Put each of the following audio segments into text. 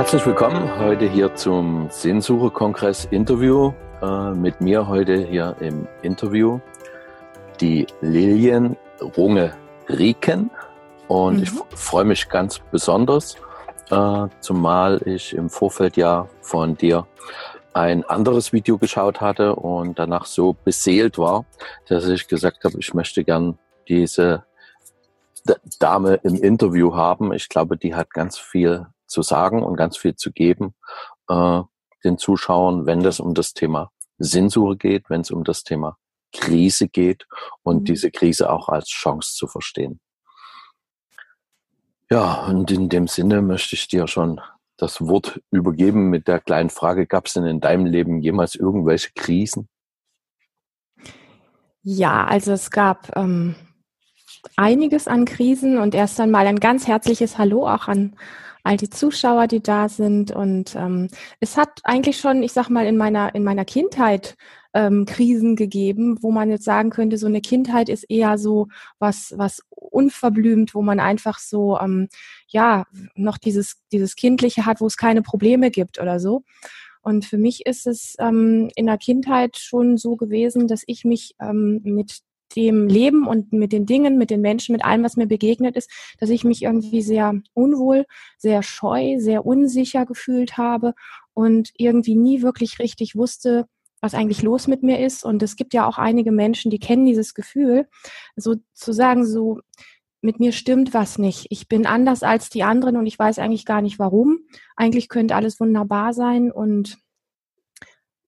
Herzlich willkommen heute hier zum Sinnsuche-Kongress Interview. Äh, mit mir heute hier im Interview die Lilien Runge Rieken. Und mhm. ich freue mich ganz besonders, äh, zumal ich im Vorfeld ja von dir ein anderes Video geschaut hatte und danach so beseelt war, dass ich gesagt habe, ich möchte gern diese Dame im Interview haben. Ich glaube, die hat ganz viel zu sagen und ganz viel zu geben äh, den Zuschauern, wenn es um das Thema Sinnsuche geht, wenn es um das Thema Krise geht und mhm. diese Krise auch als Chance zu verstehen. Ja, und in dem Sinne möchte ich dir schon das Wort übergeben mit der kleinen Frage, gab es denn in deinem Leben jemals irgendwelche Krisen? Ja, also es gab ähm, einiges an Krisen und erst einmal ein ganz herzliches Hallo auch an all die Zuschauer, die da sind. Und ähm, es hat eigentlich schon, ich sag mal, in meiner, in meiner Kindheit ähm, Krisen gegeben, wo man jetzt sagen könnte, so eine Kindheit ist eher so was, was unverblümt, wo man einfach so, ähm, ja, noch dieses, dieses Kindliche hat, wo es keine Probleme gibt oder so. Und für mich ist es ähm, in der Kindheit schon so gewesen, dass ich mich ähm, mit dem Leben und mit den Dingen, mit den Menschen, mit allem, was mir begegnet ist, dass ich mich irgendwie sehr unwohl, sehr scheu, sehr unsicher gefühlt habe und irgendwie nie wirklich richtig wusste, was eigentlich los mit mir ist. Und es gibt ja auch einige Menschen, die kennen dieses Gefühl, sozusagen so, mit mir stimmt was nicht. Ich bin anders als die anderen und ich weiß eigentlich gar nicht warum. Eigentlich könnte alles wunderbar sein und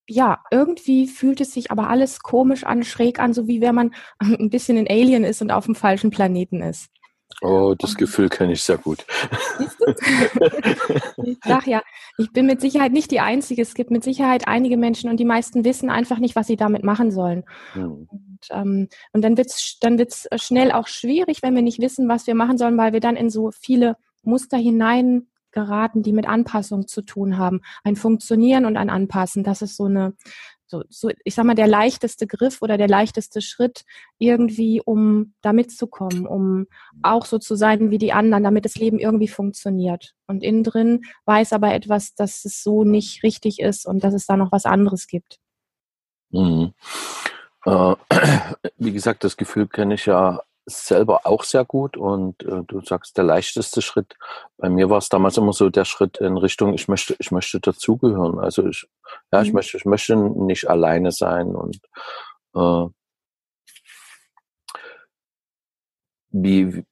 ja, irgendwie fühlt es sich aber alles komisch an, schräg an, so wie wenn man ein bisschen ein Alien ist und auf dem falschen Planeten ist. Oh, das Gefühl kenne ich sehr gut. Ich sag ja, ich bin mit Sicherheit nicht die Einzige. Es gibt mit Sicherheit einige Menschen und die meisten wissen einfach nicht, was sie damit machen sollen. Hm. Und, ähm, und dann wird es dann wird's schnell auch schwierig, wenn wir nicht wissen, was wir machen sollen, weil wir dann in so viele Muster hinein geraten, die mit Anpassung zu tun haben. Ein Funktionieren und ein Anpassen, das ist so eine, so, so, ich sag mal, der leichteste Griff oder der leichteste Schritt irgendwie, um da mitzukommen, um auch so zu sein wie die anderen, damit das Leben irgendwie funktioniert. Und innen drin weiß aber etwas, dass es so nicht richtig ist und dass es da noch was anderes gibt. Mhm. Äh, wie gesagt, das Gefühl kenne ich ja selber auch sehr gut und äh, du sagst der leichteste Schritt. Bei mir war es damals immer so der Schritt in Richtung, ich möchte, ich möchte dazugehören. Also ich, ja, mhm. ich möchte, ich möchte nicht alleine sein und äh, wie,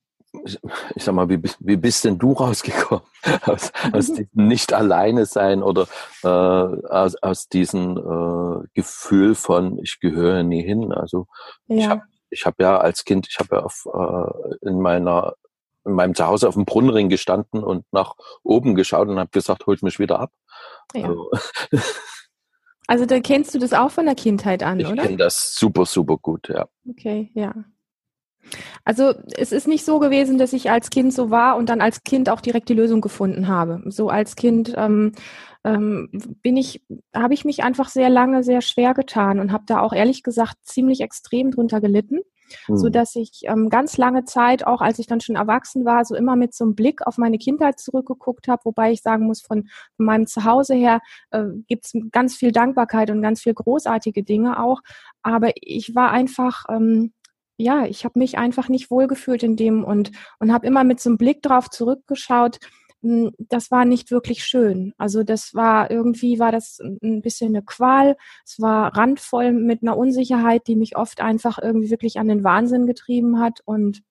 ich sag mal, wie, wie bist denn du rausgekommen aus, aus diesem nicht alleine sein oder äh, aus, aus diesem äh, Gefühl von ich gehöre nie hin? Also ja. ich habe ich habe ja als Kind, ich habe ja auf, äh, in meiner in meinem Zuhause auf dem Brunnenring gestanden und nach oben geschaut und habe gesagt, holt mich wieder ab. Ja. Also, also da kennst du das auch von der Kindheit an, ich oder? Ich kenne das super, super gut, ja. Okay, ja. Also es ist nicht so gewesen, dass ich als Kind so war und dann als Kind auch direkt die Lösung gefunden habe. So als Kind ähm, ähm, bin ich, habe ich mich einfach sehr lange sehr schwer getan und habe da auch ehrlich gesagt ziemlich extrem drunter gelitten. Mhm. so dass ich ähm, ganz lange Zeit, auch als ich dann schon erwachsen war, so immer mit so einem Blick auf meine Kindheit zurückgeguckt habe, wobei ich sagen muss, von, von meinem Zuhause her äh, gibt es ganz viel Dankbarkeit und ganz viel großartige Dinge auch. Aber ich war einfach ähm, ja, ich habe mich einfach nicht wohlgefühlt in dem und, und habe immer mit so einem Blick drauf zurückgeschaut. Hm, das war nicht wirklich schön. Also das war irgendwie war das ein bisschen eine Qual. Es war randvoll mit einer Unsicherheit, die mich oft einfach irgendwie wirklich an den Wahnsinn getrieben hat und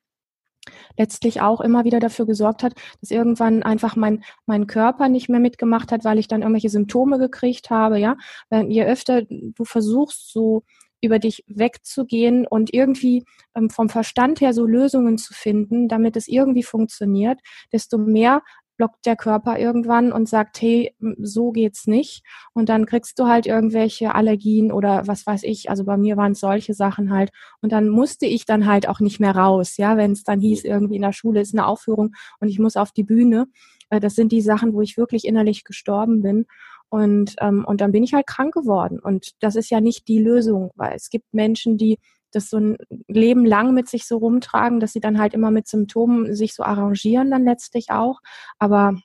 letztlich auch immer wieder dafür gesorgt hat, dass irgendwann einfach mein, mein Körper nicht mehr mitgemacht hat, weil ich dann irgendwelche Symptome gekriegt habe, ja. Je öfter du versuchst, so über dich wegzugehen und irgendwie ähm, vom Verstand her so Lösungen zu finden, damit es irgendwie funktioniert, desto mehr blockt der Körper irgendwann und sagt, hey, so geht's nicht. Und dann kriegst du halt irgendwelche Allergien oder was weiß ich. Also bei mir waren es solche Sachen halt. Und dann musste ich dann halt auch nicht mehr raus, ja, wenn es dann hieß, irgendwie in der Schule ist eine Aufführung und ich muss auf die Bühne. Äh, das sind die Sachen, wo ich wirklich innerlich gestorben bin. Und, ähm, und dann bin ich halt krank geworden. Und das ist ja nicht die Lösung, weil es gibt Menschen, die das so ein Leben lang mit sich so rumtragen, dass sie dann halt immer mit Symptomen sich so arrangieren dann letztlich auch. Aber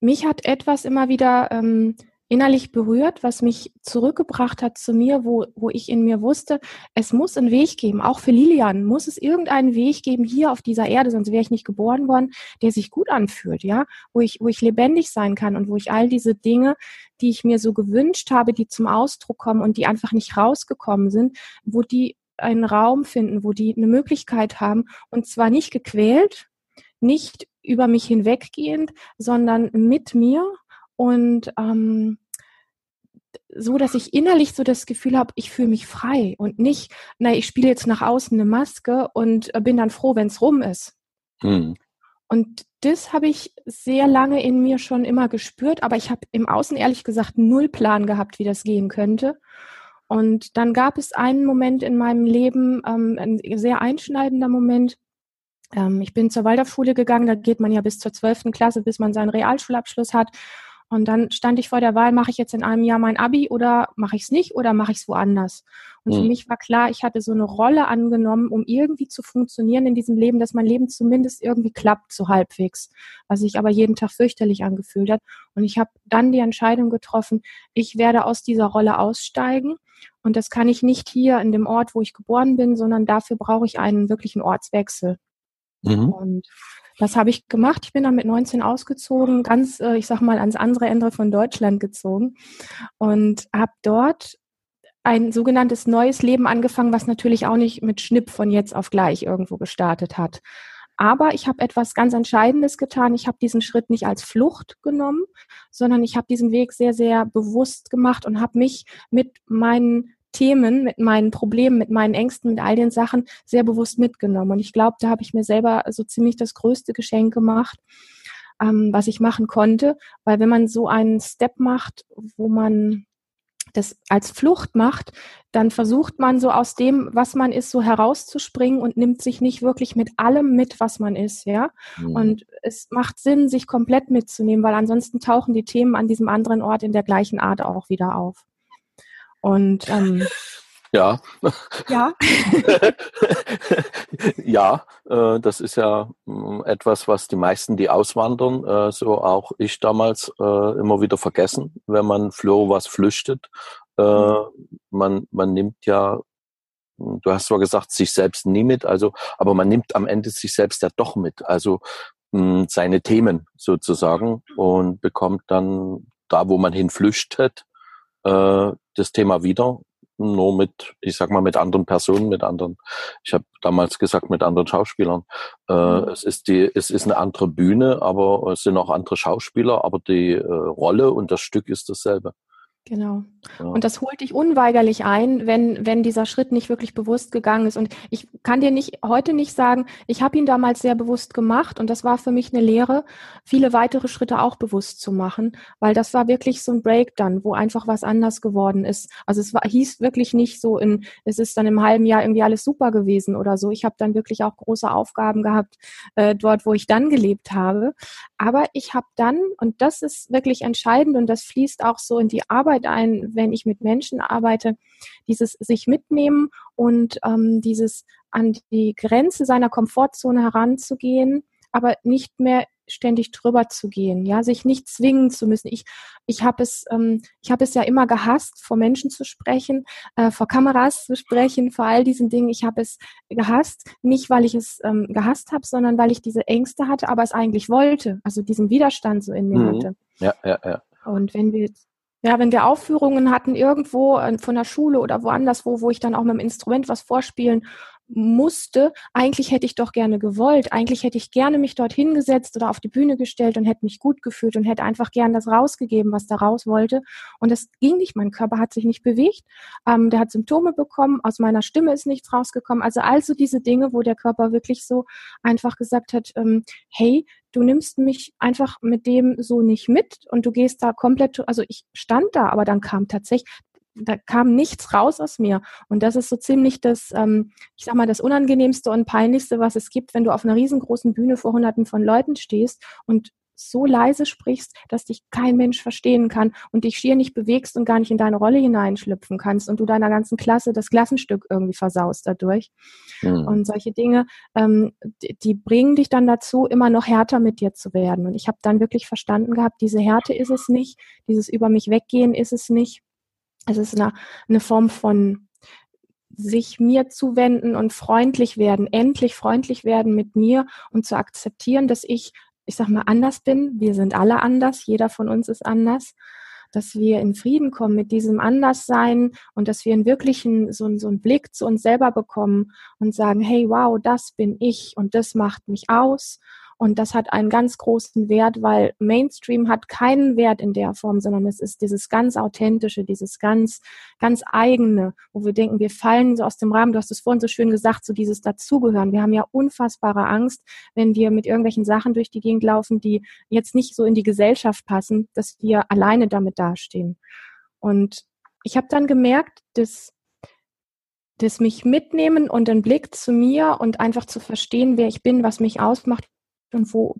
mich hat etwas immer wieder ähm, innerlich berührt, was mich zurückgebracht hat zu mir, wo, wo ich in mir wusste, es muss einen Weg geben, auch für Lilian muss es irgendeinen Weg geben hier auf dieser Erde, sonst wäre ich nicht geboren worden, der sich gut anfühlt, ja, wo ich, wo ich lebendig sein kann und wo ich all diese Dinge, die ich mir so gewünscht habe, die zum Ausdruck kommen und die einfach nicht rausgekommen sind, wo die einen Raum finden, wo die eine Möglichkeit haben und zwar nicht gequält, nicht über mich hinweggehend, sondern mit mir und ähm, so, dass ich innerlich so das Gefühl habe, ich fühle mich frei und nicht, na, ich spiele jetzt nach außen eine Maske und äh, bin dann froh, wenn es rum ist. Mhm. Und das habe ich sehr lange in mir schon immer gespürt, aber ich habe im Außen ehrlich gesagt null Plan gehabt, wie das gehen könnte. Und dann gab es einen Moment in meinem Leben, ähm, ein sehr einschneidender Moment. Ähm, ich bin zur Waldorfschule gegangen, da geht man ja bis zur zwölften Klasse, bis man seinen Realschulabschluss hat. Und dann stand ich vor der Wahl, mache ich jetzt in einem Jahr mein Abi oder mache ich es nicht oder mache ich es woanders? Und mhm. für mich war klar, ich hatte so eine Rolle angenommen, um irgendwie zu funktionieren in diesem Leben, dass mein Leben zumindest irgendwie klappt, so halbwegs, was sich aber jeden Tag fürchterlich angefühlt hat. Und ich habe dann die Entscheidung getroffen, ich werde aus dieser Rolle aussteigen. Und das kann ich nicht hier in dem Ort, wo ich geboren bin, sondern dafür brauche ich einen wirklichen Ortswechsel. Mhm. Und das habe ich gemacht. Ich bin dann mit 19 ausgezogen, ganz, äh, ich sag mal, ans andere Ende von Deutschland gezogen und habe dort ein sogenanntes neues Leben angefangen, was natürlich auch nicht mit Schnipp von jetzt auf gleich irgendwo gestartet hat. Aber ich habe etwas ganz Entscheidendes getan. Ich habe diesen Schritt nicht als Flucht genommen, sondern ich habe diesen Weg sehr, sehr bewusst gemacht und habe mich mit meinen Themen, mit meinen Problemen, mit meinen Ängsten, mit all den Sachen sehr bewusst mitgenommen. Und ich glaube, da habe ich mir selber so ziemlich das größte Geschenk gemacht, ähm, was ich machen konnte. Weil wenn man so einen Step macht, wo man das als Flucht macht, dann versucht man so aus dem, was man ist, so herauszuspringen und nimmt sich nicht wirklich mit allem mit, was man ist, ja. Mhm. Und es macht Sinn, sich komplett mitzunehmen, weil ansonsten tauchen die Themen an diesem anderen Ort in der gleichen Art auch wieder auf. Und ähm, ja. Ja. ja, äh, das ist ja äh, etwas, was die meisten, die auswandern, äh, so auch ich damals äh, immer wieder vergessen, wenn man für was flüchtet. Äh, mhm. man, man nimmt ja, du hast zwar gesagt, sich selbst nie mit, also, aber man nimmt am Ende sich selbst ja doch mit. Also mh, seine Themen sozusagen und bekommt dann da, wo man hinflüchtet, äh, das Thema wieder, nur mit, ich sag mal, mit anderen Personen, mit anderen, ich habe damals gesagt, mit anderen Schauspielern. Äh, mhm. Es ist die, es ist eine andere Bühne, aber es sind auch andere Schauspieler, aber die äh, Rolle und das Stück ist dasselbe. Genau. Ja. Und das holt dich unweigerlich ein, wenn, wenn dieser Schritt nicht wirklich bewusst gegangen ist. Und ich kann dir nicht heute nicht sagen, ich habe ihn damals sehr bewusst gemacht und das war für mich eine Lehre, viele weitere Schritte auch bewusst zu machen, weil das war wirklich so ein Break dann, wo einfach was anders geworden ist. Also es war, hieß wirklich nicht so in, es ist dann im halben Jahr irgendwie alles super gewesen oder so. Ich habe dann wirklich auch große Aufgaben gehabt, äh, dort, wo ich dann gelebt habe. Aber ich habe dann, und das ist wirklich entscheidend und das fließt auch so in die Arbeit, Arbeit ein, wenn ich mit Menschen arbeite, dieses sich mitnehmen und ähm, dieses an die Grenze seiner Komfortzone heranzugehen, aber nicht mehr ständig drüber zu gehen, ja, sich nicht zwingen zu müssen. Ich, ich habe es, ähm, ich habe es ja immer gehasst, vor Menschen zu sprechen, äh, vor Kameras zu sprechen, vor all diesen Dingen. Ich habe es gehasst, nicht weil ich es ähm, gehasst habe, sondern weil ich diese Ängste hatte, aber es eigentlich wollte, also diesen Widerstand so in mir mhm. hatte. Ja, ja, ja. Und wenn wir jetzt ja, wenn wir Aufführungen hatten irgendwo äh, von der Schule oder woanders, wo, wo ich dann auch mit dem Instrument was vorspielen musste, eigentlich hätte ich doch gerne gewollt, eigentlich hätte ich gerne mich dort hingesetzt oder auf die Bühne gestellt und hätte mich gut gefühlt und hätte einfach gern das rausgegeben, was da raus wollte. Und das ging nicht, mein Körper hat sich nicht bewegt, ähm, der hat Symptome bekommen, aus meiner Stimme ist nichts rausgekommen. Also also diese Dinge, wo der Körper wirklich so einfach gesagt hat, ähm, hey, du nimmst mich einfach mit dem so nicht mit und du gehst da komplett, also ich stand da, aber dann kam tatsächlich, da kam nichts raus aus mir. Und das ist so ziemlich das, ähm, ich sag mal, das Unangenehmste und Peinlichste, was es gibt, wenn du auf einer riesengroßen Bühne vor Hunderten von Leuten stehst und so leise sprichst, dass dich kein Mensch verstehen kann und dich schier nicht bewegst und gar nicht in deine Rolle hineinschlüpfen kannst und du deiner ganzen Klasse das Klassenstück irgendwie versaust dadurch. Mhm. Und solche Dinge, ähm, die, die bringen dich dann dazu, immer noch härter mit dir zu werden. Und ich habe dann wirklich verstanden gehabt, diese Härte ist es nicht, dieses über mich weggehen ist es nicht. Es ist eine, eine Form von sich mir zuwenden und freundlich werden, endlich freundlich werden mit mir und zu akzeptieren, dass ich, ich sag mal, anders bin. Wir sind alle anders, jeder von uns ist anders. Dass wir in Frieden kommen mit diesem Anderssein und dass wir einen wirklichen, so, so einen Blick zu uns selber bekommen und sagen, hey, wow, das bin ich und das macht mich aus und das hat einen ganz großen Wert, weil Mainstream hat keinen Wert in der Form, sondern es ist dieses ganz authentische, dieses ganz, ganz eigene, wo wir denken, wir fallen so aus dem Rahmen. Du hast es vorhin so schön gesagt, so dieses Dazugehören. Wir haben ja unfassbare Angst, wenn wir mit irgendwelchen Sachen durch die Gegend laufen, die jetzt nicht so in die Gesellschaft passen, dass wir alleine damit dastehen. Und ich habe dann gemerkt, dass das mich mitnehmen und den Blick zu mir und einfach zu verstehen, wer ich bin, was mich ausmacht, und wo,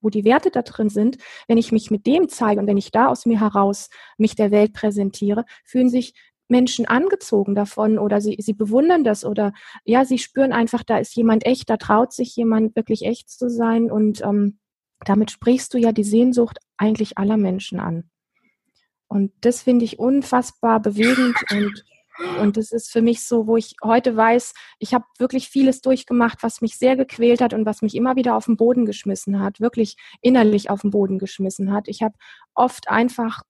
wo die Werte da drin sind, wenn ich mich mit dem zeige und wenn ich da aus mir heraus mich der Welt präsentiere, fühlen sich Menschen angezogen davon oder sie, sie bewundern das oder ja, sie spüren einfach, da ist jemand echt, da traut sich jemand wirklich echt zu sein und ähm, damit sprichst du ja die Sehnsucht eigentlich aller Menschen an. Und das finde ich unfassbar bewegend und und das ist für mich so, wo ich heute weiß, ich habe wirklich vieles durchgemacht, was mich sehr gequält hat und was mich immer wieder auf den Boden geschmissen hat, wirklich innerlich auf den Boden geschmissen hat. Ich habe oft einfach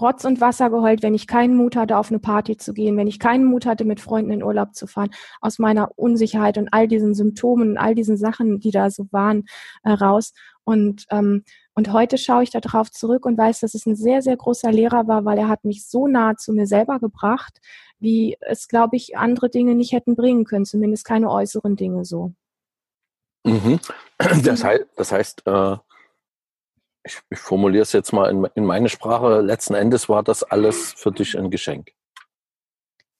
Rotz und Wasser geheult, wenn ich keinen Mut hatte, auf eine Party zu gehen, wenn ich keinen Mut hatte, mit Freunden in Urlaub zu fahren, aus meiner Unsicherheit und all diesen Symptomen und all diesen Sachen, die da so waren, äh, raus. Und, ähm, und heute schaue ich darauf zurück und weiß, dass es ein sehr, sehr großer Lehrer war, weil er hat mich so nah zu mir selber gebracht, wie es, glaube ich, andere Dinge nicht hätten bringen können, zumindest keine äußeren Dinge so. Mhm. Das heißt, das heißt äh, ich, ich formuliere es jetzt mal in, in meine Sprache, letzten Endes war das alles für dich ein Geschenk.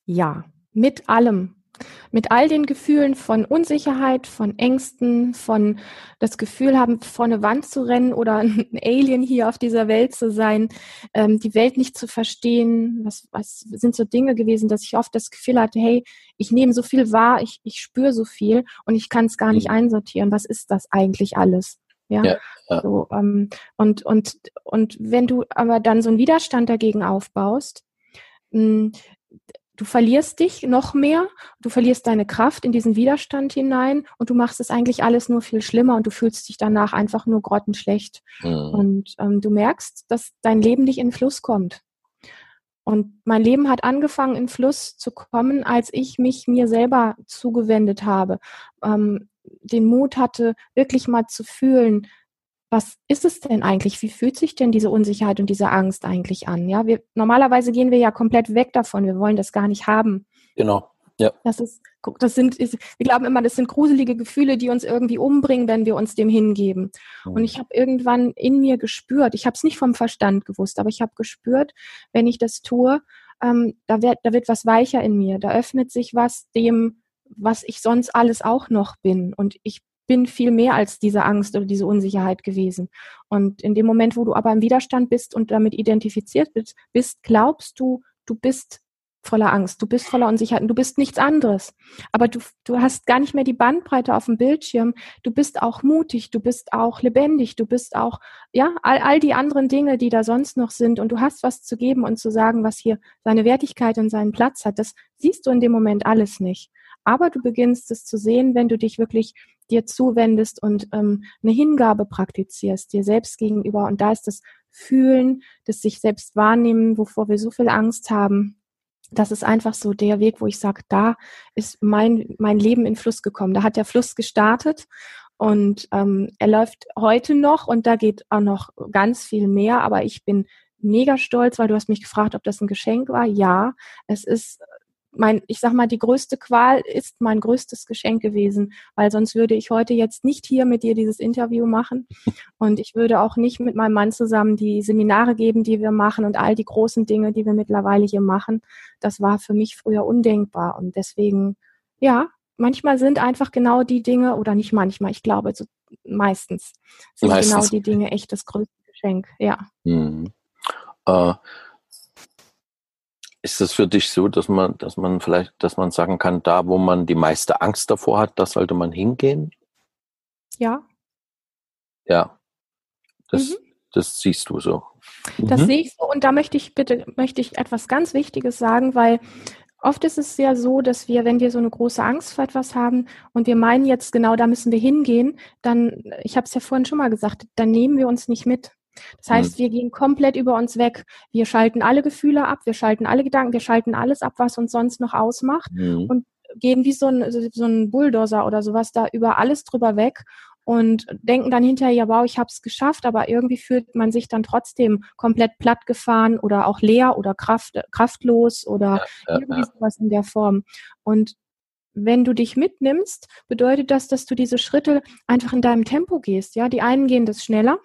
Ja, mit allem mit all den Gefühlen von Unsicherheit, von Ängsten, von das Gefühl haben, vor eine Wand zu rennen oder ein Alien hier auf dieser Welt zu sein, ähm, die Welt nicht zu verstehen. Was, was sind so Dinge gewesen, dass ich oft das Gefühl hatte, hey, ich nehme so viel wahr, ich, ich spüre so viel und ich kann es gar nicht mhm. einsortieren. Was ist das eigentlich alles? Ja, ja, ja. So, ähm, und, und, und wenn du aber dann so einen Widerstand dagegen aufbaust, mh, hm, du verlierst dich noch mehr, du verlierst deine Kraft in diesen Widerstand hinein und du machst es eigentlich alles nur viel schlimmer und du fühlst dich danach einfach nur grottenschlecht. Mhm. Und ähm, du merkst, dass dein Leben nicht in Fluss kommt. Und mein Leben hat angefangen, in Fluss zu kommen, als ich mich mir selber zugewendet habe, ähm, den Mut hatte, wirklich mal zu fühlen, was ist es denn eigentlich? Wie fühlt sich denn diese Unsicherheit und diese Angst eigentlich an? Ja, wir, normalerweise gehen wir ja komplett weg davon. Wir wollen das gar nicht haben. Genau. Ja. Das ist, das sind, wir glauben immer, das sind gruselige Gefühle, die uns irgendwie umbringen, wenn wir uns dem hingeben. Mhm. Und ich habe irgendwann in mir gespürt, ich habe es nicht vom Verstand gewusst, aber ich habe gespürt, wenn ich das tue, ähm, da, wird, da wird was weicher in mir, da öffnet sich was dem, was ich sonst alles auch noch bin. Und ich bin viel mehr als diese Angst oder diese Unsicherheit gewesen. Und in dem Moment, wo du aber im Widerstand bist und damit identifiziert bist, glaubst du, du bist voller Angst, du bist voller Unsicherheit und du bist nichts anderes. Aber du, du hast gar nicht mehr die Bandbreite auf dem Bildschirm. Du bist auch mutig, du bist auch lebendig, du bist auch, ja, all, all die anderen Dinge, die da sonst noch sind und du hast was zu geben und zu sagen, was hier seine Wertigkeit und seinen Platz hat. Das siehst du in dem Moment alles nicht. Aber du beginnst es zu sehen, wenn du dich wirklich dir zuwendest und ähm, eine Hingabe praktizierst, dir selbst gegenüber. Und da ist das Fühlen, das sich selbst wahrnehmen, wovor wir so viel Angst haben. Das ist einfach so der Weg, wo ich sage, da ist mein, mein Leben in Fluss gekommen. Da hat der Fluss gestartet und ähm, er läuft heute noch und da geht auch noch ganz viel mehr. Aber ich bin mega stolz, weil du hast mich gefragt, ob das ein Geschenk war. Ja, es ist mein, ich sag mal, die größte Qual ist mein größtes Geschenk gewesen, weil sonst würde ich heute jetzt nicht hier mit dir dieses Interview machen und ich würde auch nicht mit meinem Mann zusammen die Seminare geben, die wir machen und all die großen Dinge, die wir mittlerweile hier machen. Das war für mich früher undenkbar und deswegen, ja, manchmal sind einfach genau die Dinge oder nicht manchmal, ich glaube zu meistens sind meistens. genau die Dinge echt das größte Geschenk. Ja. Mhm. Äh, ist es für dich so, dass man, dass man vielleicht, dass man sagen kann, da wo man die meiste Angst davor hat, da sollte man hingehen? Ja. Ja. Das, mhm. das siehst du so. Das mhm. sehe ich so und da möchte ich bitte, möchte ich etwas ganz Wichtiges sagen, weil oft ist es ja so, dass wir, wenn wir so eine große Angst vor etwas haben und wir meinen jetzt genau, da müssen wir hingehen, dann, ich habe es ja vorhin schon mal gesagt, dann nehmen wir uns nicht mit. Das heißt, mhm. wir gehen komplett über uns weg. Wir schalten alle Gefühle ab, wir schalten alle Gedanken, wir schalten alles ab, was uns sonst noch ausmacht mhm. und gehen wie so ein, so ein Bulldozer oder sowas da über alles drüber weg und denken dann hinterher, ja, wow, ich habe es geschafft, aber irgendwie fühlt man sich dann trotzdem komplett platt gefahren oder auch leer oder kraft, kraftlos oder ja, irgendwie ja. sowas in der Form. Und wenn du dich mitnimmst, bedeutet das, dass du diese Schritte einfach in deinem Tempo gehst. Ja, die einen gehen das schneller,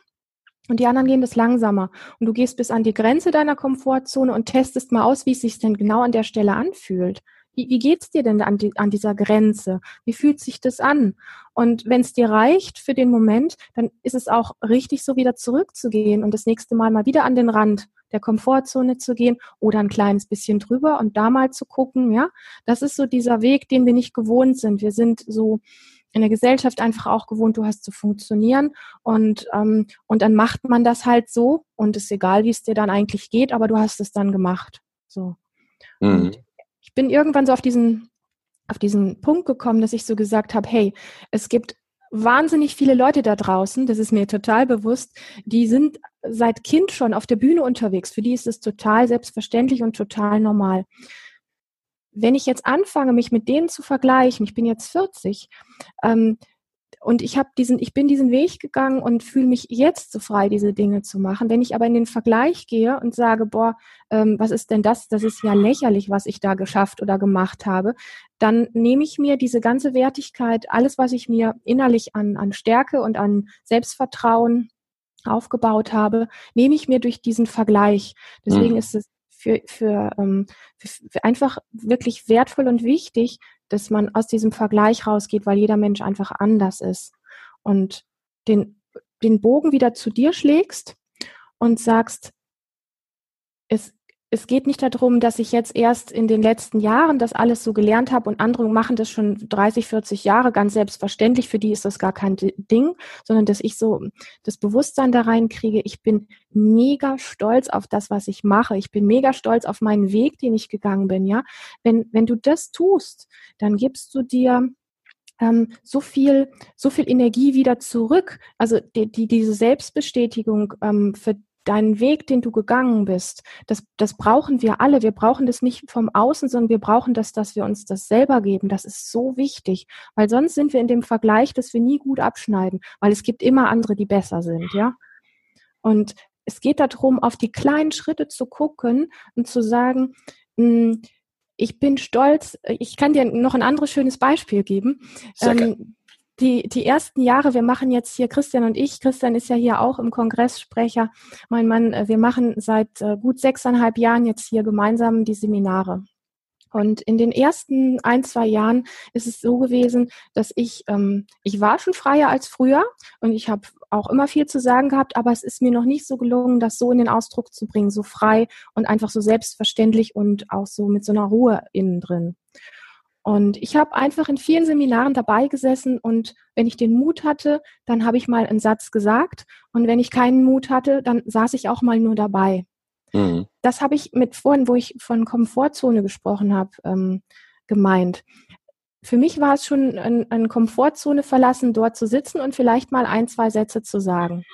und die anderen gehen das langsamer. Und du gehst bis an die Grenze deiner Komfortzone und testest mal aus, wie es sich denn genau an der Stelle anfühlt. Wie, wie geht's dir denn an, die, an dieser Grenze? Wie fühlt sich das an? Und wenn es dir reicht für den Moment, dann ist es auch richtig, so wieder zurückzugehen und das nächste Mal mal wieder an den Rand der Komfortzone zu gehen oder ein kleines bisschen drüber und da mal zu gucken, ja. Das ist so dieser Weg, den wir nicht gewohnt sind. Wir sind so in der Gesellschaft einfach auch gewohnt, du hast zu funktionieren und, ähm, und dann macht man das halt so und ist egal, wie es dir dann eigentlich geht, aber du hast es dann gemacht. So. Mhm ich bin irgendwann so auf diesen, auf diesen Punkt gekommen, dass ich so gesagt habe, hey, es gibt wahnsinnig viele Leute da draußen, das ist mir total bewusst, die sind seit Kind schon auf der Bühne unterwegs. Für die ist es total selbstverständlich und total normal. Wenn ich jetzt anfange, mich mit denen zu vergleichen, ich bin jetzt 40, ähm, und ich habe diesen, ich bin diesen Weg gegangen und fühle mich jetzt so frei, diese Dinge zu machen. Wenn ich aber in den Vergleich gehe und sage, boah, ähm, was ist denn das? Das ist ja lächerlich, was ich da geschafft oder gemacht habe, dann nehme ich mir diese ganze Wertigkeit, alles, was ich mir innerlich an, an Stärke und an Selbstvertrauen aufgebaut habe, nehme ich mir durch diesen Vergleich. Deswegen mhm. ist es für, für, ähm, für, für einfach wirklich wertvoll und wichtig, dass man aus diesem Vergleich rausgeht, weil jeder Mensch einfach anders ist. Und den, den Bogen wieder zu dir schlägst und sagst, es, es geht nicht darum, dass ich jetzt erst in den letzten Jahren das alles so gelernt habe und andere machen das schon 30, 40 Jahre ganz selbstverständlich. Für die ist das gar kein Ding, sondern dass ich so das Bewusstsein da reinkriege. Ich bin mega stolz auf das, was ich mache. Ich bin mega stolz auf meinen Weg, den ich gegangen bin. Ja, wenn wenn du das tust, dann gibst du dir ähm, so viel, so viel Energie wieder zurück. Also die, die diese Selbstbestätigung ähm, für deinen Weg, den du gegangen bist, das, das brauchen wir alle. Wir brauchen das nicht vom Außen, sondern wir brauchen das, dass wir uns das selber geben. Das ist so wichtig, weil sonst sind wir in dem Vergleich, dass wir nie gut abschneiden, weil es gibt immer andere, die besser sind, ja. Und es geht darum, auf die kleinen Schritte zu gucken und zu sagen, hm, ich bin stolz. Ich kann dir noch ein anderes schönes Beispiel geben. Ähm, die, die ersten Jahre, wir machen jetzt hier, Christian und ich, Christian ist ja hier auch im Kongresssprecher, mein Mann, äh, wir machen seit äh, gut sechseinhalb Jahren jetzt hier gemeinsam die Seminare. Und in den ersten ein, zwei Jahren ist es so gewesen, dass ich, ähm, ich war schon freier als früher und ich habe auch immer viel zu sagen gehabt, aber es ist mir noch nicht so gelungen, das so in den Ausdruck zu bringen, so frei und einfach so selbstverständlich und auch so mit so einer Ruhe innen drin. Und ich habe einfach in vielen Seminaren dabei gesessen und wenn ich den Mut hatte, dann habe ich mal einen Satz gesagt und wenn ich keinen Mut hatte, dann saß ich auch mal nur dabei. Mhm. Das habe ich mit vorhin, wo ich von Komfortzone gesprochen habe, ähm, gemeint. Für mich war es schon ein, eine Komfortzone verlassen, dort zu sitzen und vielleicht mal ein, zwei Sätze zu sagen.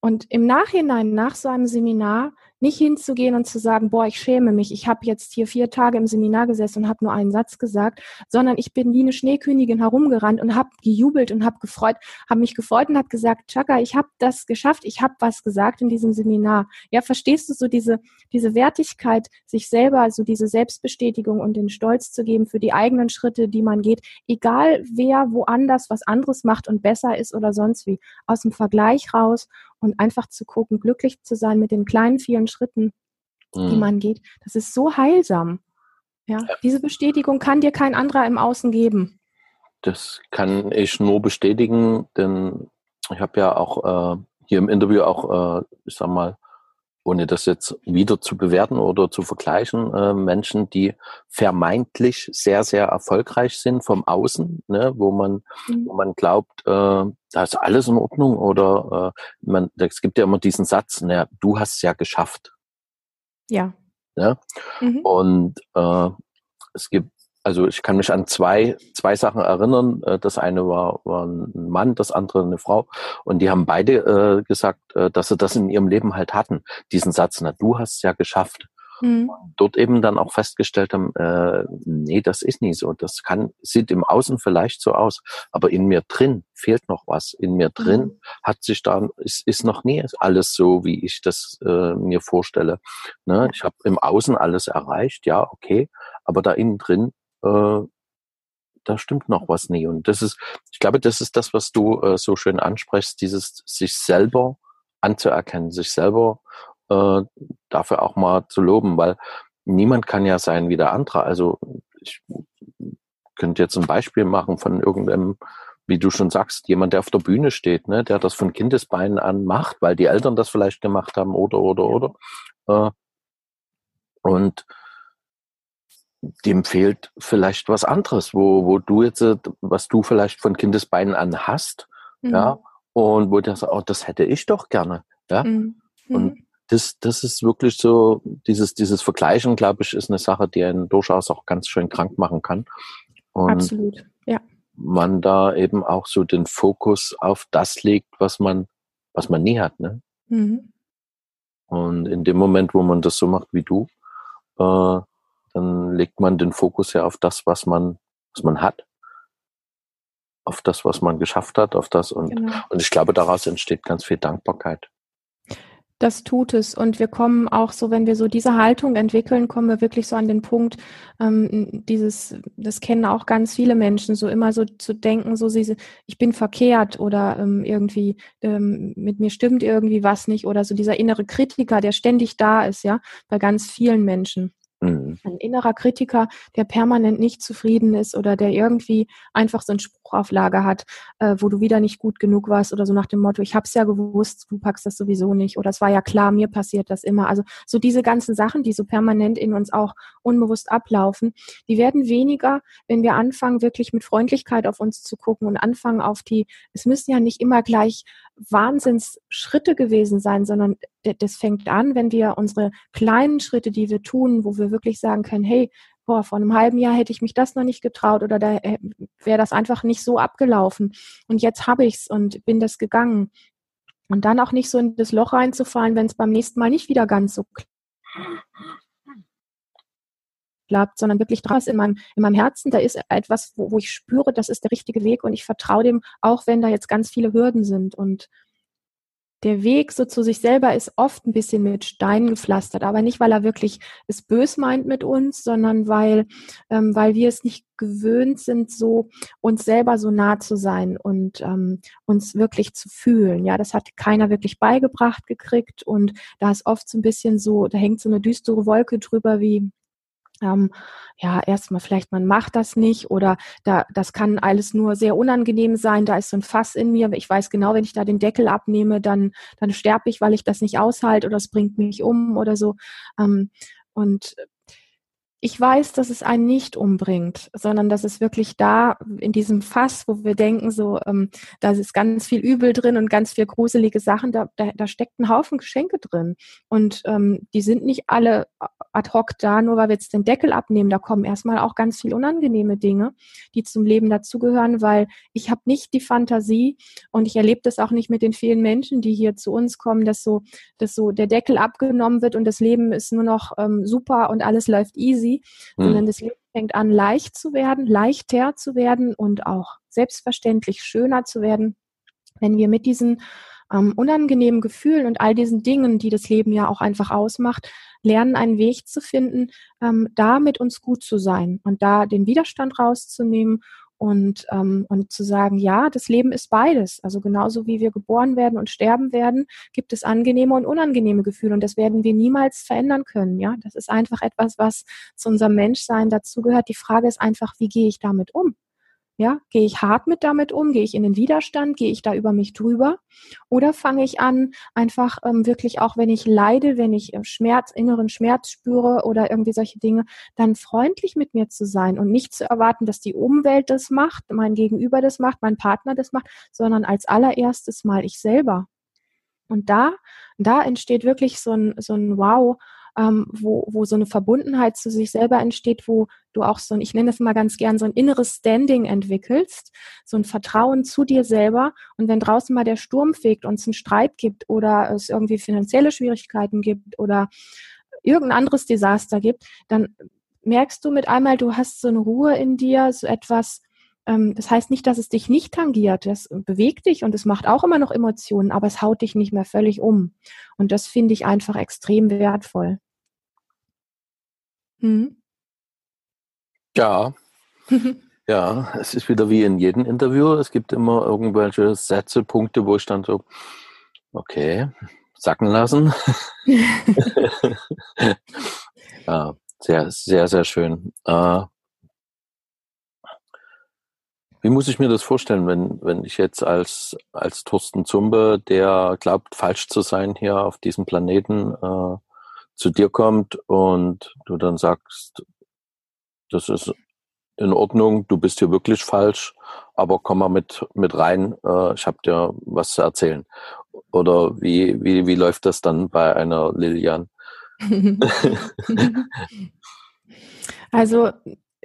Und im Nachhinein, nach so einem Seminar, nicht hinzugehen und zu sagen, boah, ich schäme mich, ich habe jetzt hier vier Tage im Seminar gesessen und habe nur einen Satz gesagt, sondern ich bin wie eine Schneekönigin herumgerannt und habe gejubelt und habe gefreut, habe mich gefreut und habe gesagt, Chaka, ich habe das geschafft, ich habe was gesagt in diesem Seminar. Ja, verstehst du so diese diese Wertigkeit, sich selber, also diese Selbstbestätigung und den Stolz zu geben für die eigenen Schritte, die man geht, egal wer woanders was anderes macht und besser ist oder sonst wie, aus dem Vergleich raus und einfach zu gucken, glücklich zu sein mit den kleinen vielen Schritten, mhm. die man geht. Das ist so heilsam. Ja, ja, diese Bestätigung kann dir kein anderer im Außen geben. Das kann ich nur bestätigen, denn ich habe ja auch äh, hier im Interview auch, äh, ich sag mal, ohne das jetzt wieder zu bewerten oder zu vergleichen, äh, Menschen, die vermeintlich sehr, sehr erfolgreich sind vom Außen, ne, wo man, mhm. wo man glaubt, äh, da ist alles in Ordnung oder äh, man, es gibt ja immer diesen Satz, na, du hast es ja geschafft. Ja. ja? Mhm. Und äh, es gibt also ich kann mich an zwei, zwei Sachen erinnern. Äh, das eine war, war ein Mann, das andere eine Frau. Und die haben beide äh, gesagt, äh, dass sie das in ihrem Leben halt hatten. Diesen Satz, na, du hast es ja geschafft. Mhm. Dort eben dann auch festgestellt haben, äh, nee, das ist nie so. Das kann, sieht im Außen vielleicht so aus, aber in mir drin fehlt noch was. In mir drin mhm. hat sich da, ist, ist noch nie alles so, wie ich das äh, mir vorstelle. Ne? Ich habe im Außen alles erreicht, ja, okay, aber da innen drin äh, da stimmt noch was nie. Und das ist, ich glaube, das ist das, was du äh, so schön ansprichst, dieses sich selber anzuerkennen, sich selber äh, dafür auch mal zu loben, weil niemand kann ja sein wie der andere. Also ich könnte jetzt ein Beispiel machen von irgendeinem, wie du schon sagst, jemand, der auf der Bühne steht, ne, der das von Kindesbeinen an macht, weil die Eltern das vielleicht gemacht haben oder oder oder. Äh, und dem fehlt vielleicht was anderes, wo, wo du jetzt, äh, was du vielleicht von Kindesbeinen an hast, mhm. ja, und wo sagt, oh, das hätte ich doch gerne, ja. Mhm. Und mhm. das, das ist wirklich so, dieses, dieses Vergleichen, glaube ich, ist eine Sache, die einen durchaus auch ganz schön krank machen kann. Und Absolut, ja. Man da eben auch so den Fokus auf das legt, was man, was man nie hat, ne? Mhm. Und in dem Moment, wo man das so macht wie du, äh, dann legt man den Fokus ja auf das, was man, was man hat, auf das, was man geschafft hat, auf das und, genau. und ich glaube, daraus entsteht ganz viel Dankbarkeit. Das tut es. Und wir kommen auch so, wenn wir so diese Haltung entwickeln, kommen wir wirklich so an den Punkt, ähm, dieses, das kennen auch ganz viele Menschen, so immer so zu denken, so sie, ich bin verkehrt oder ähm, irgendwie ähm, mit mir stimmt irgendwie was nicht oder so dieser innere Kritiker, der ständig da ist, ja, bei ganz vielen Menschen. Mhm. Ein innerer Kritiker, der permanent nicht zufrieden ist oder der irgendwie einfach so einen auf hat, äh, wo du wieder nicht gut genug warst oder so nach dem Motto, ich hab's ja gewusst, du packst das sowieso nicht oder es war ja klar, mir passiert das immer. Also so diese ganzen Sachen, die so permanent in uns auch unbewusst ablaufen, die werden weniger, wenn wir anfangen, wirklich mit Freundlichkeit auf uns zu gucken und anfangen auf die, es müssen ja nicht immer gleich Wahnsinnsschritte gewesen sein, sondern das fängt an, wenn wir unsere kleinen Schritte, die wir tun, wo wir wirklich sagen können, hey, boah, vor einem halben Jahr hätte ich mich das noch nicht getraut oder da äh, wäre das einfach nicht so abgelaufen. Und jetzt habe ich's und bin das gegangen. Und dann auch nicht so in das Loch reinzufallen, wenn es beim nächsten Mal nicht wieder ganz so klappt, sondern wirklich draus in meinem, in meinem Herzen, da ist etwas, wo, wo ich spüre, das ist der richtige Weg und ich vertraue dem, auch wenn da jetzt ganz viele Hürden sind. Und der Weg so zu sich selber ist oft ein bisschen mit Steinen gepflastert, aber nicht, weil er wirklich es bös meint mit uns, sondern weil, ähm, weil wir es nicht gewöhnt sind, so uns selber so nah zu sein und ähm, uns wirklich zu fühlen. Ja, das hat keiner wirklich beigebracht gekriegt und da ist oft so ein bisschen so, da hängt so eine düstere Wolke drüber, wie ähm, ja, erstmal vielleicht man macht das nicht oder da, das kann alles nur sehr unangenehm sein. Da ist so ein Fass in mir. Ich weiß genau, wenn ich da den Deckel abnehme, dann, dann sterbe ich, weil ich das nicht aushalte oder es bringt mich um oder so. Ähm, und ich weiß, dass es einen nicht umbringt, sondern dass es wirklich da in diesem Fass, wo wir denken, so, ähm, da ist ganz viel Übel drin und ganz viel gruselige Sachen, da, da, da steckt ein Haufen Geschenke drin. Und ähm, die sind nicht alle ad hoc da, nur weil wir jetzt den Deckel abnehmen. Da kommen erstmal auch ganz viel unangenehme Dinge, die zum Leben dazugehören, weil ich habe nicht die Fantasie und ich erlebe das auch nicht mit den vielen Menschen, die hier zu uns kommen, dass so, dass so der Deckel abgenommen wird und das Leben ist nur noch ähm, super und alles läuft easy easy, mhm. sondern das Leben fängt an, leicht zu werden, leichter zu werden und auch selbstverständlich schöner zu werden, wenn wir mit diesen ähm, unangenehmen Gefühlen und all diesen Dingen, die das Leben ja auch einfach ausmacht, lernen einen Weg zu finden, ähm, da mit uns gut zu sein und da den Widerstand rauszunehmen und, ähm, und zu sagen, ja, das Leben ist beides. Also genauso wie wir geboren werden und sterben werden, gibt es angenehme und unangenehme Gefühle und das werden wir niemals verändern können. Ja, das ist einfach etwas, was zu unserem Menschsein dazugehört. Die Frage ist einfach, wie gehe ich damit um? Ja, gehe ich hart mit damit um? Gehe ich in den Widerstand? Gehe ich da über mich drüber? Oder fange ich an, einfach ähm, wirklich auch, wenn ich leide, wenn ich äh, Schmerz, inneren Schmerz spüre oder irgendwie solche Dinge, dann freundlich mit mir zu sein und nicht zu erwarten, dass die Umwelt das macht, mein Gegenüber das macht, mein Partner das macht, sondern als allererstes mal ich selber. Und da, da entsteht wirklich so ein, so ein Wow, ähm, wo, wo so eine Verbundenheit zu sich selber entsteht, wo du auch so ein, ich nenne das mal ganz gern, so ein inneres Standing entwickelst, so ein Vertrauen zu dir selber. Und wenn draußen mal der Sturm fegt und es einen Streit gibt oder es irgendwie finanzielle Schwierigkeiten gibt oder irgendein anderes Desaster gibt, dann merkst du mit einmal, du hast so eine Ruhe in dir, so etwas, ähm, das heißt nicht, dass es dich nicht tangiert. Das bewegt dich und es macht auch immer noch Emotionen, aber es haut dich nicht mehr völlig um. Und das finde ich einfach extrem wertvoll. Hm? Ja. ja, es ist wieder wie in jedem Interview. Es gibt immer irgendwelche Sätze, Punkte, wo ich dann so, okay, sacken lassen. ja, sehr, sehr, sehr schön. Äh, wie muss ich mir das vorstellen, wenn, wenn ich jetzt als, als Thorsten Zumbe, der glaubt, falsch zu sein hier auf diesem Planeten, äh, zu dir kommt und du dann sagst, das ist in Ordnung, du bist hier wirklich falsch, aber komm mal mit, mit rein, äh, ich habe dir was zu erzählen. Oder wie, wie, wie läuft das dann bei einer Lilian? also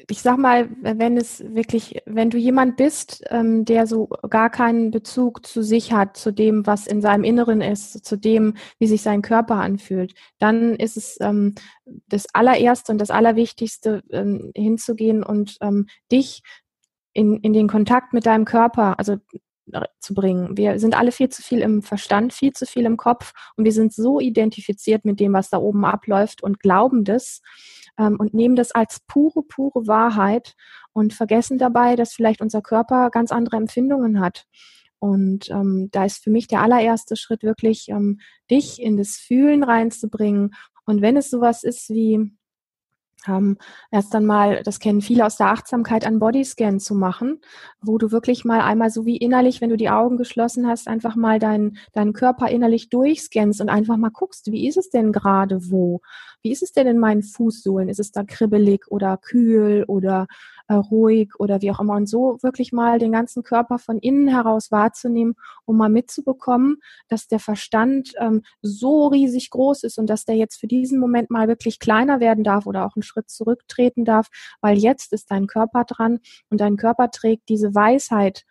ich sag mal, wenn es wirklich, wenn du jemand bist, ähm, der so gar keinen Bezug zu sich hat, zu dem, was in seinem Inneren ist, zu dem, wie sich sein Körper anfühlt, dann ist es ähm, das allererste und das allerwichtigste, ähm, hinzugehen und ähm, dich in, in den Kontakt mit deinem Körper, also äh, zu bringen. Wir sind alle viel zu viel im Verstand, viel zu viel im Kopf und wir sind so identifiziert mit dem, was da oben abläuft und glauben das ähm, und nehmen das als pure, pure Wahrheit und vergessen dabei, dass vielleicht unser Körper ganz andere Empfindungen hat. Und ähm, da ist für mich der allererste Schritt wirklich, ähm, dich in das Fühlen reinzubringen. Und wenn es sowas ist wie ähm, erst dann mal, das kennen viele aus der Achtsamkeit, einen Bodyscan zu machen, wo du wirklich mal einmal so wie innerlich, wenn du die Augen geschlossen hast, einfach mal deinen, deinen Körper innerlich durchscannst und einfach mal guckst, wie ist es denn gerade wo? Wie ist es denn in meinen Fußsohlen? Ist es da kribbelig oder kühl oder äh, ruhig oder wie auch immer. Und so wirklich mal den ganzen Körper von innen heraus wahrzunehmen, um mal mitzubekommen, dass der Verstand ähm, so riesig groß ist und dass der jetzt für diesen Moment mal wirklich kleiner werden darf oder auch einen Schritt zurücktreten darf, weil jetzt ist dein Körper dran und dein Körper trägt diese Weisheit,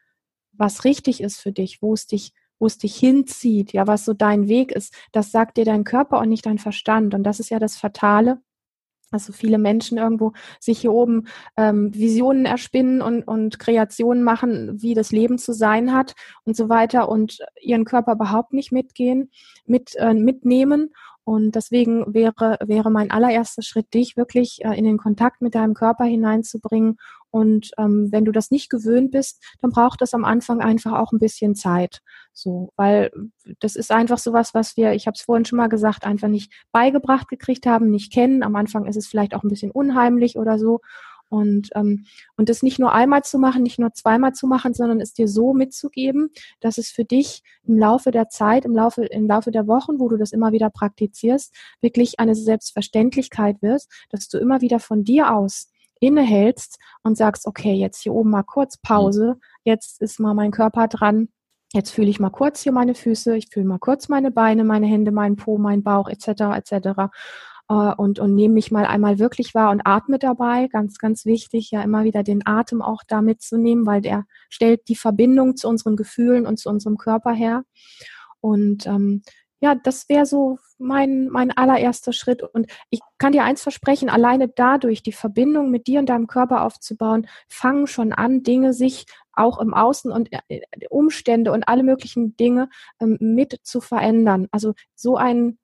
was richtig ist für dich, wo es dich wo es dich hinzieht, ja, was so dein Weg ist, das sagt dir dein Körper und nicht dein Verstand. Und das ist ja das Fatale, also viele Menschen irgendwo sich hier oben ähm, Visionen erspinnen und, und Kreationen machen, wie das Leben zu sein hat und so weiter und ihren Körper überhaupt nicht mitgehen, mit, äh, mitnehmen. Und deswegen wäre, wäre mein allererster Schritt, dich wirklich äh, in den Kontakt mit deinem Körper hineinzubringen und ähm, wenn du das nicht gewöhnt bist, dann braucht das am Anfang einfach auch ein bisschen Zeit. So, weil das ist einfach sowas, was wir, ich habe es vorhin schon mal gesagt, einfach nicht beigebracht gekriegt haben, nicht kennen. Am Anfang ist es vielleicht auch ein bisschen unheimlich oder so. Und, ähm, und das nicht nur einmal zu machen, nicht nur zweimal zu machen, sondern es dir so mitzugeben, dass es für dich im Laufe der Zeit, im Laufe, im Laufe der Wochen, wo du das immer wieder praktizierst, wirklich eine Selbstverständlichkeit wird, dass du immer wieder von dir aus innehältst und sagst, okay, jetzt hier oben mal kurz Pause, jetzt ist mal mein Körper dran, jetzt fühle ich mal kurz hier meine Füße, ich fühle mal kurz meine Beine, meine Hände, meinen Po, meinen Bauch etc. etc. Und, und nehme mich mal einmal wirklich wahr und atme dabei, ganz, ganz wichtig, ja immer wieder den Atem auch da mitzunehmen, weil der stellt die Verbindung zu unseren Gefühlen und zu unserem Körper her. Und ähm, ja, das wäre so mein, mein allererster Schritt. Und ich kann dir eins versprechen, alleine dadurch die Verbindung mit dir und deinem Körper aufzubauen, fangen schon an, Dinge sich auch im Außen und äh, Umstände und alle möglichen Dinge ähm, mit zu verändern. Also so ein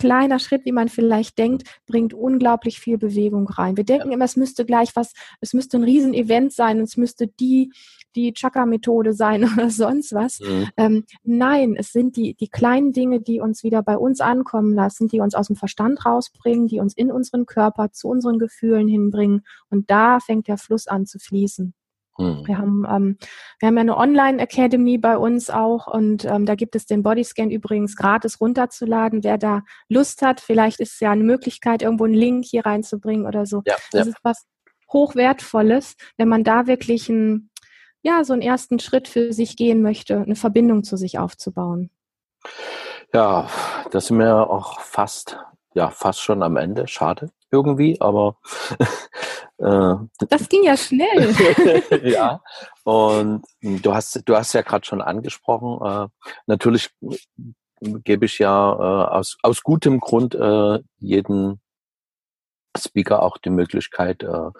kleiner Schritt, wie man vielleicht denkt, bringt unglaublich viel Bewegung rein. Wir denken immer, es müsste gleich was, es müsste ein Riesenevent sein, es müsste die, die Chakra-Methode sein oder sonst was. Mhm. Ähm, nein, es sind die, die kleinen Dinge, die uns wieder bei uns ankommen lassen, die uns aus dem Verstand rausbringen, die uns in unseren Körper zu unseren Gefühlen hinbringen. Und da fängt der Fluss an zu fließen. Mhm. Wir haben, ähm, wir haben ja eine Online-Academy bei uns auch und ähm, da gibt es den Bodyscan übrigens gratis runterzuladen. Wer da Lust hat, vielleicht ist es ja eine Möglichkeit, irgendwo einen Link hier reinzubringen oder so. Ja, das ja. ist was hochwertvolles, wenn man da wirklich ein, ja, so einen ersten Schritt für sich gehen möchte, eine Verbindung zu sich aufzubauen. Ja, das sind wir auch fast, ja, fast schon am Ende. Schade irgendwie, aber äh, das ging ja schnell. ja, und du hast, du hast ja gerade schon angesprochen, äh, natürlich gebe ich ja äh, aus, aus gutem Grund äh, jeden Speaker auch die Möglichkeit, äh,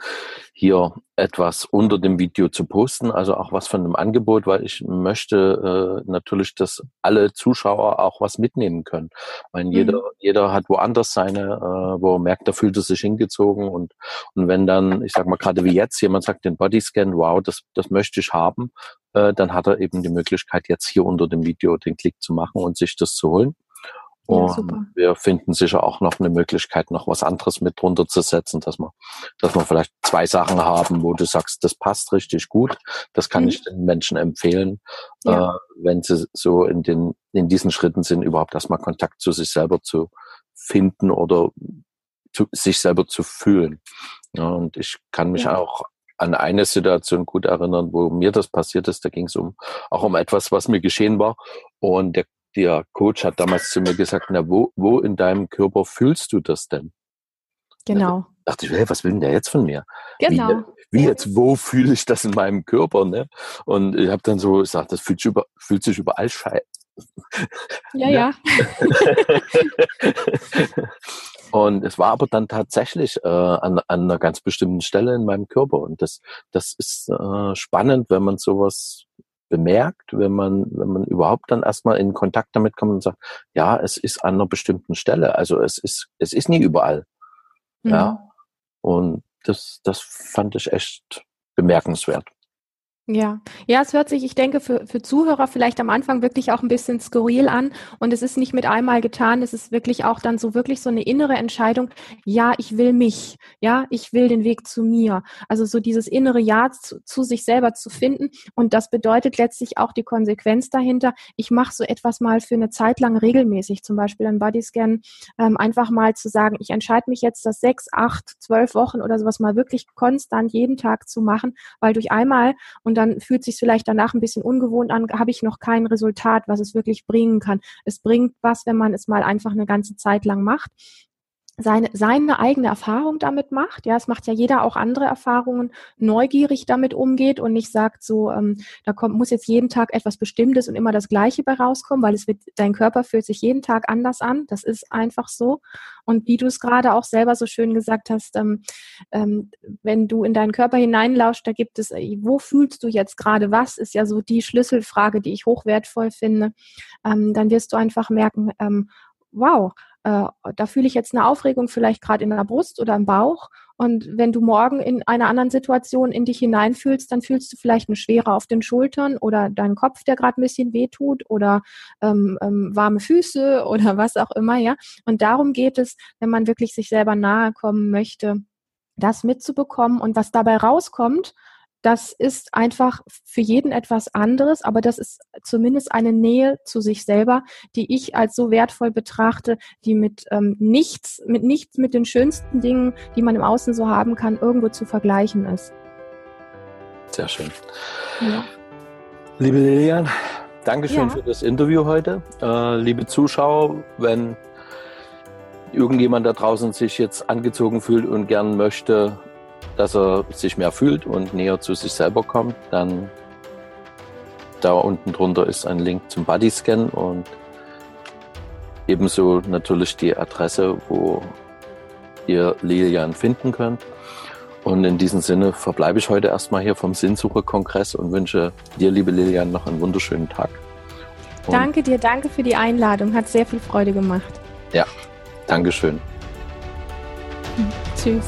hier etwas unter dem Video zu posten, also auch was von dem Angebot, weil ich möchte äh, natürlich, dass alle Zuschauer auch was mitnehmen können. Ich meine, jeder, mhm. jeder hat woanders seine, äh, wo er merkt, da fühlt er sich hingezogen und, und wenn dann, ich sag mal gerade wie jetzt, jemand sagt den Bodyscan, wow, das, das möchte ich haben, dann hat er eben die Möglichkeit, jetzt hier unter dem Video den Klick zu machen und sich das zu holen. Und ja, wir finden sicher auch noch eine Möglichkeit, noch was anderes mit drunter zu setzen, dass wir, dass wir vielleicht zwei Sachen haben, wo du sagst, das passt richtig gut. Das kann mhm. ich den Menschen empfehlen, ja. äh, wenn sie so in den, in diesen Schritten sind, überhaupt erstmal Kontakt zu sich selber zu finden oder zu, sich selber zu fühlen. Ja, und ich kann mich auch an eine Situation gut erinnern, wo mir das passiert ist. Da ging es um auch um etwas, was mir geschehen war. Und der der Coach hat damals zu mir gesagt, na, wo, wo in deinem Körper fühlst du das denn? Genau. Da dachte ich, hey, was will denn der jetzt von mir? Genau. Wie, wie jetzt, wo fühle ich das in meinem Körper? Ne? Und ich habe dann so gesagt, das fühlt sich, über, fühlt sich überall scheiße. Ja, ja. Und es war aber dann tatsächlich äh, an, an einer ganz bestimmten Stelle in meinem Körper. Und das, das ist äh, spannend, wenn man sowas bemerkt, wenn man, wenn man überhaupt dann erstmal in Kontakt damit kommt und sagt, ja, es ist an einer bestimmten Stelle. Also es ist, es ist nie überall. Mhm. Ja. Und das, das fand ich echt bemerkenswert. Ja, ja, es hört sich, ich denke, für, für Zuhörer vielleicht am Anfang wirklich auch ein bisschen skurril an. Und es ist nicht mit einmal getan. Es ist wirklich auch dann so wirklich so eine innere Entscheidung. Ja, ich will mich. Ja, ich will den Weg zu mir. Also so dieses innere Ja zu, zu sich selber zu finden. Und das bedeutet letztlich auch die Konsequenz dahinter. Ich mache so etwas mal für eine Zeit lang regelmäßig, zum Beispiel ein Bodyscan, ähm, einfach mal zu sagen, ich entscheide mich jetzt, das sechs, acht, zwölf Wochen oder sowas mal wirklich konstant jeden Tag zu machen, weil durch einmal und dann fühlt sich vielleicht danach ein bisschen ungewohnt an, habe ich noch kein Resultat, was es wirklich bringen kann. Es bringt was, wenn man es mal einfach eine ganze Zeit lang macht seine, seine eigene Erfahrung damit macht. Ja, es macht ja jeder auch andere Erfahrungen, neugierig damit umgeht und nicht sagt so, ähm, da kommt, muss jetzt jeden Tag etwas Bestimmtes und immer das Gleiche bei rauskommen, weil es wird, dein Körper fühlt sich jeden Tag anders an. Das ist einfach so. Und wie du es gerade auch selber so schön gesagt hast, ähm, ähm, wenn du in deinen Körper hineinlauscht, da gibt es, äh, wo fühlst du jetzt gerade was, ist ja so die Schlüsselfrage, die ich hochwertvoll finde. Ähm, dann wirst du einfach merken, ähm, wow, äh, da fühle ich jetzt eine Aufregung vielleicht gerade in der Brust oder im Bauch. Und wenn du morgen in einer anderen Situation in dich hineinfühlst, dann fühlst du vielleicht eine Schwere auf den Schultern oder deinen Kopf, der gerade ein bisschen wehtut oder ähm, ähm, warme Füße oder was auch immer, ja. Und darum geht es, wenn man wirklich sich selber nahe kommen möchte, das mitzubekommen und was dabei rauskommt, das ist einfach für jeden etwas anderes, aber das ist zumindest eine Nähe zu sich selber, die ich als so wertvoll betrachte, die mit ähm, nichts, mit nichts, mit den schönsten Dingen, die man im Außen so haben kann, irgendwo zu vergleichen ist. Sehr schön. Ja. Liebe Lilian, Dankeschön ja. für das Interview heute. Äh, liebe Zuschauer, wenn irgendjemand da draußen sich jetzt angezogen fühlt und gern möchte, dass er sich mehr fühlt und näher zu sich selber kommt, dann da unten drunter ist ein Link zum Bodyscan und ebenso natürlich die Adresse, wo ihr Lilian finden könnt. Und in diesem Sinne verbleibe ich heute erstmal hier vom Sinnsucher-Kongress und wünsche dir, liebe Lilian, noch einen wunderschönen Tag. Und danke dir, danke für die Einladung. Hat sehr viel Freude gemacht. Ja, Dankeschön. Tschüss.